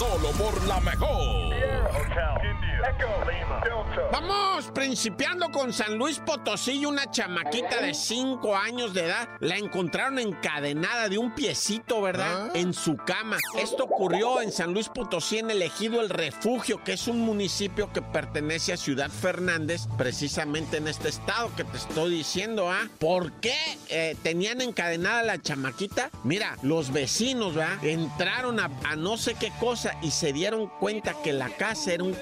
Solo por la mejor. Vamos principiando con San Luis Potosí y una chamaquita de 5 años de edad. La encontraron encadenada de un piecito, ¿verdad? En su cama. Esto ocurrió en San Luis Potosí, en el ejido El Refugio, que es un municipio que pertenece a Ciudad Fernández, precisamente en este estado que te estoy diciendo, ¿ah? ¿Por qué eh, tenían encadenada la chamaquita? Mira, los vecinos, ¿verdad? Entraron a, a no sé qué cosa y se dieron cuenta que la casa era un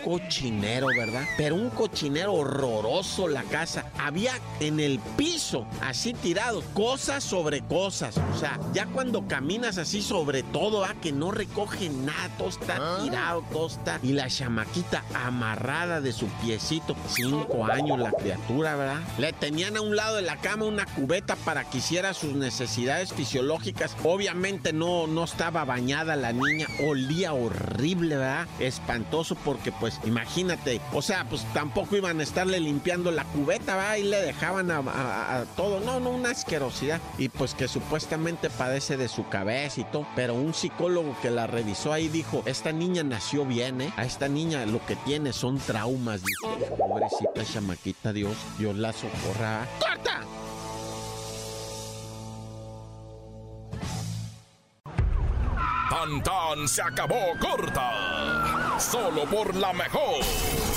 cochinero, ¿verdad? Pero un cochinero horroroso la casa. Había en el piso, así tirado, cosas sobre cosas. O sea, ya cuando caminas así sobre todo, ¿ah? que no recoge nada, todo está tirado, todo está. Y la chamaquita amarrada de su piecito. Cinco años la criatura, ¿verdad? Le tenían a un lado de la cama una cubeta para que hiciera sus necesidades fisiológicas. Obviamente no, no estaba bañada la niña, olía horrible, ¿verdad? Espantoso porque pues imagínate, o sea, pues tampoco iban a estarle limpiando la cubeta, ¿verdad? Y le dejaban a, todo, no, no, una asquerosidad. Y pues que supuestamente padece de su cabeza y todo, pero un psicólogo que la revisó ahí dijo, esta niña nació bien, ¿eh? A esta niña lo que tiene son traumas, dijo. Pobrecita chamaquita, Dios, Dios la socorra. ¡Corta! Tan se acabó corta. Solo por la mejor.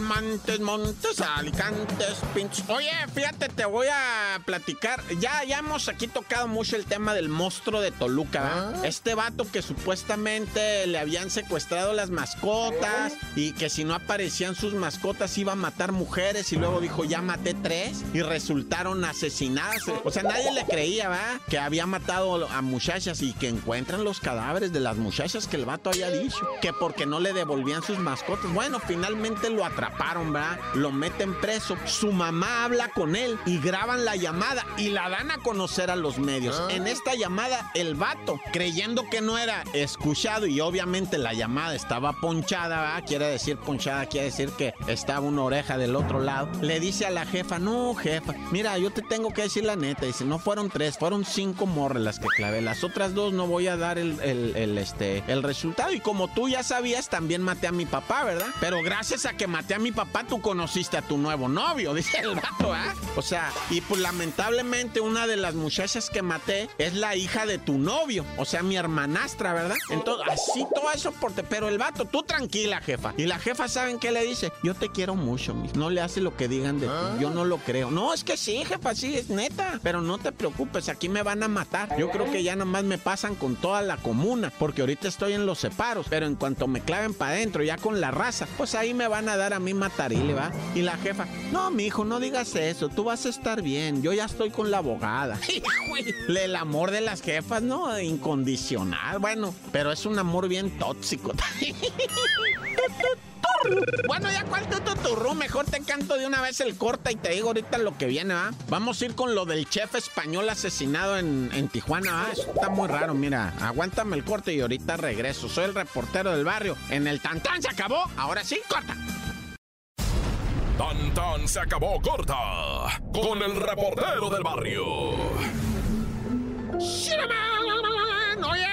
Montes, Montes, Alicantes, Pintos. Oye, fíjate, te voy a platicar. Ya, ya hemos aquí tocado mucho el tema del monstruo de Toluca, ¿verdad? Este vato que supuestamente le habían secuestrado las mascotas y que si no aparecían sus mascotas iba a matar mujeres y luego dijo, ya maté tres y resultaron asesinadas. O sea, nadie le creía, ¿verdad? Que había matado a muchachas y que encuentran los cadáveres de las muchachas que el vato había dicho. Que porque no le devolvían sus mascotas. Bueno, finalmente lo atraparon, ¿verdad? Lo meten preso. Su mamá habla con él y graban la llamada y la dan a conocer a los medios. En esta llamada, el vato, creyendo que no era escuchado y obviamente la llamada estaba ponchada, ¿verdad? Quiere decir ponchada, quiere decir que estaba una oreja del otro lado. Le dice a la jefa, no, jefa, mira, yo te tengo que decir la neta. Dice, no fueron tres, fueron cinco morras las que clavé. Las otras dos no voy a dar el, el- el, este, el resultado. Y como tú ya sabías, también maté a mi papá, ¿verdad? Pero gracias a que maté a mi papá, tú conociste a tu nuevo novio, dice el vato, ¿ah? O sea, y pues lamentablemente una de las muchachas que maté es la hija de tu novio, o sea, mi hermanastra, ¿verdad? Entonces, así todo eso por te- pero el vato, tú tranquila, jefa. Y la jefa, ¿saben qué le dice? Yo te quiero mucho, mi. No le hace lo que digan de ti. Yo no lo creo. No, es que sí, jefa, sí, es neta. Pero no te preocupes, aquí me van a matar. Yo creo que ya nomás me pasan con toda la comuna, porque ahorita estoy en los separos. Pero en cuanto me claven para adentro, ya con la raza, pues ahí me van a dar a mí matarile, ¿va? Y la jefa, no, mi hijo, no digas eso, tú vas a estar bien. Yo ya estoy con la abogada. El amor de las jefas, ¿no? Incondicional, bueno, pero es un amor bien tóxico. Bueno, ya cuál tu tuturru, mejor te canto de una vez el corta y te digo ahorita lo que viene, ¿va? Vamos a ir con lo del chef español asesinado en, en Tijuana, ¿va? Eso está muy raro, mira, aguántame el corte y ahorita regreso. Soy el reportero del barrio. En el tantán se acabó, ahora sí, corta. Se acabó corta. Con el reportero del barrio. Oye,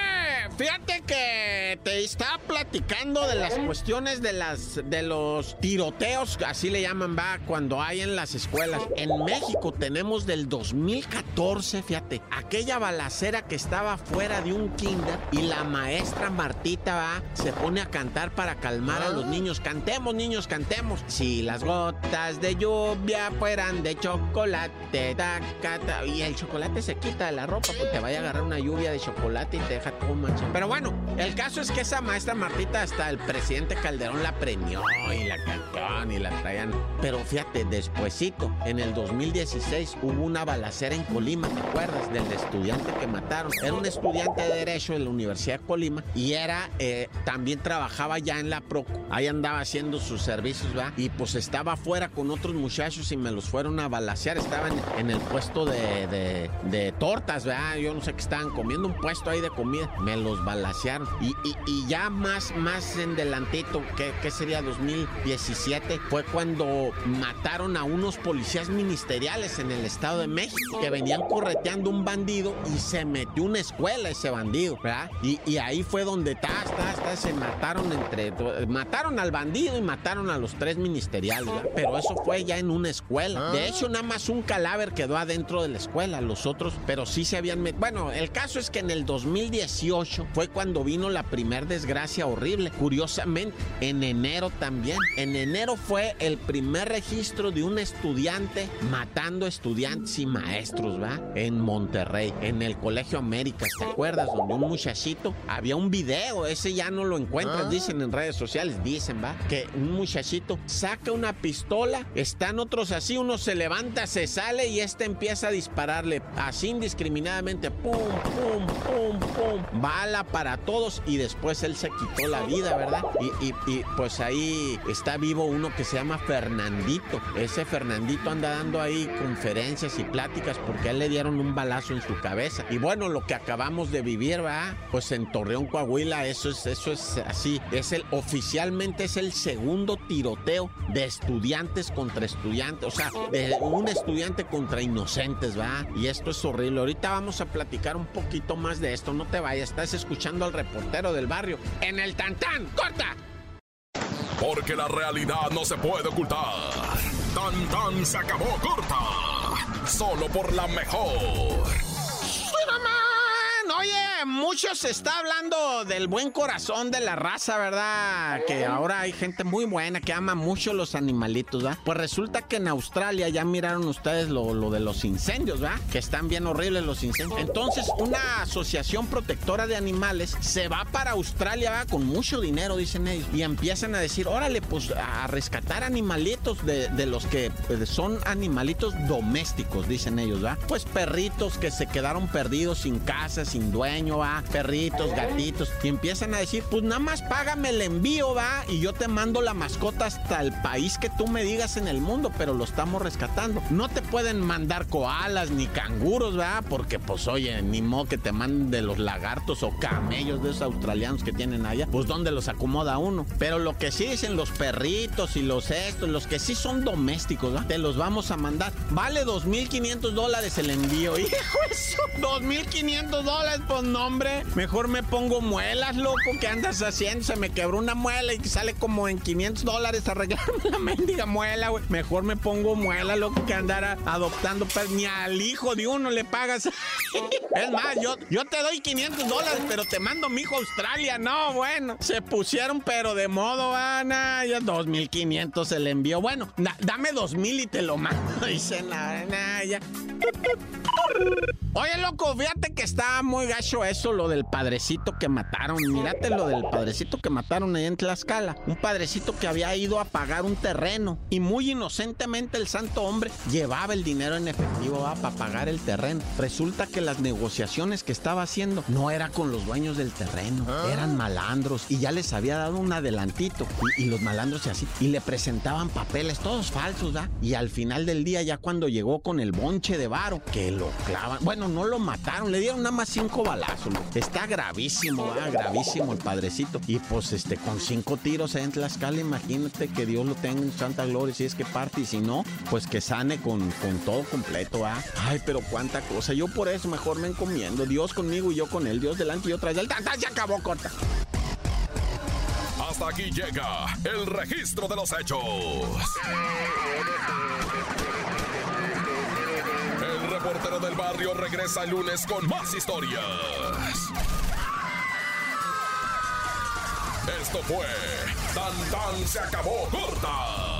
fíjate que te estaba platicando de las cuestiones de las de los tiroteos, así le llaman, va, cuando hay en las escuelas. En México tenemos del 2014, fíjate, aquella balacera que estaba fuera de un kinder y la maestra Martita va, se pone a cantar para calmar a los niños. Cantemos, niños, cantemos. Si las gotas de lluvia fueran de chocolate, taca, ta, y el chocolate se quita de la ropa, pues te vaya a agarrar una lluvia de chocolate y te deja todo manchado. Pero bueno, el caso es que esa maestra Martita hasta el presidente Calderón la premió y la cantó y la traían. Pero fíjate, despuesito, en el 2016 hubo una balacera en Colima, ¿te acuerdas? Del estudiante que mataron. Era un estudiante de Derecho en la Universidad de Colima y era, eh, también trabajaba ya en la Proco. Ahí andaba haciendo sus servicios, ¿verdad? Y pues estaba afuera con otros muchachos y me los fueron a balasear. Estaban en el puesto de, de, tortas, ¿verdad? Yo no sé qué estaban comiendo, un puesto ahí de comida. Me los balasearon. Y, y, ya más, más en delantito, que, que sería 2017, fue cuando mataron a unos policías ministeriales en el Estado de México que venían correteando un bandido y se metió una escuela ese bandido, ¿verdad? Y, y ahí fue donde ta, ta, se mataron entre. Mataron al bandido y mataron a los tres ministeriales, ¿verdad? Pero eso fue ya en una escuela. De hecho, nada más un cadáver quedó adentro de la escuela, los otros, pero sí se habían metido. Bueno, el caso es que en el 2018 fue cuando vino la primer desgracia horrible. Curiosamente, en enero también. En enero fue el primer registro de un estudiante matando estudiantes y maestros, ¿va? En Monterrey, en el Colegio América, ¿te acuerdas? Donde un muchachito, había un video, ese ya no lo encuentras, ah. dicen en redes sociales, dicen, ¿va? Que un muchachito saca una pistola, están otros así, uno se levanta, se sale y este empieza a dispararle así indiscriminadamente, pum, pum, pum, pum, bala para y después él se quitó la vida, ¿verdad? Y, pues ahí está vivo uno que se llama Fernandito. Ese Fernandito anda dando ahí conferencias y pláticas porque a él le dieron un balazo en su cabeza. Y bueno, lo que acabamos de vivir, ¿verdad? Pues en Torreón, Coahuila, eso es, eso es así. Es el, oficialmente es el segundo tiroteo de estudiantes contra estudiantes. O sea, de un estudiante contra inocentes, ¿va? Y esto es horrible. Ahorita vamos a platicar un poquito más de esto. No te vayas, estás escuchando al reportero del barrio en el Tantán. ¡Corta! Porque la realidad no se puede ocultar. Tan tan se acabó corta. Solo por la mejor mucho se está hablando del buen corazón de la raza, ¿verdad? Que ahora hay gente muy buena que ama mucho los animalitos, ¿verdad? Pues resulta que en Australia ya miraron ustedes lo, de los incendios, ¿verdad? Que están bien horribles los incendios. Entonces, una asociación protectora de animales se va para Australia, ¿verdad? Con mucho dinero, dicen ellos. Y empiezan a decir, órale, pues a rescatar animalitos de, de los que pues, son animalitos domésticos, dicen ellos, ¿verdad? Pues perritos que se quedaron perdidos sin casa, sin dueño va, perritos, gatitos, y empiezan a decir, pues nada más págame el envío, va, y yo te mando la mascota hasta el país que tú me digas en el mundo, pero lo estamos rescatando. No te pueden mandar koalas ni canguros, va, porque pues oye, ni modo que te manden de los lagartos o camellos de esos australianos que tienen allá, pues dónde los acomoda uno. Pero lo que sí dicen los perritos y los estos, los que sí son domésticos, ¿va? te los vamos a mandar. Vale 2.500 dólares el envío, hijo, eso, 2.500 dólares, pues no hombre. Mejor me pongo muelas, loco. ¿Qué andas haciendo? Se me quebró una muela y sale como en 500 dólares arreglarme la mendiga muela, güey. Mejor me pongo muela, loco, que andar adoptando. Pero ni al hijo de uno le pagas. es más, yo, yo te doy 500 dólares, pero te mando mi hijo a Australia. No, bueno. Se pusieron, pero de modo, Ana. Ya 2500 se le envió. Bueno, dame 2000 y te lo mando. Dice nada, ya. Oye, loco, fíjate que está muy gacho eso, lo del padrecito que mataron. Mírate lo del padrecito que mataron ahí en Tlaxcala. Un padrecito que había ido a pagar un terreno y muy inocentemente el santo hombre llevaba el dinero en efectivo para pagar el terreno. Resulta que las negociaciones que estaba haciendo no era con los dueños del terreno, ah. eran malandros y ya les había dado un adelantito. Y, los malandros y así, y le presentaban papeles todos falsos, ¿da? Y al final del día, ya cuando llegó con el bonche de varo, que lo clavan, bueno, no lo mataron, le dieron nada más cinco balazos. Está gravísimo, gravísimo el padrecito. Y pues este, con cinco tiros en Tlaxcala, imagínate que Dios lo tenga en santa gloria si es que parte. Y si no, pues que sane con, con todo completo, ¿ah? Ay, pero cuánta cosa. Yo por eso mejor me encomiendo. Dios conmigo y yo con él. Dios delante y yo tras él. ¡Tan, Ya acabó, corta! Hasta aquí llega el registro de los hechos reportero del barrio regresa el lunes con más historias. Esto fue Tan Tan se acabó corta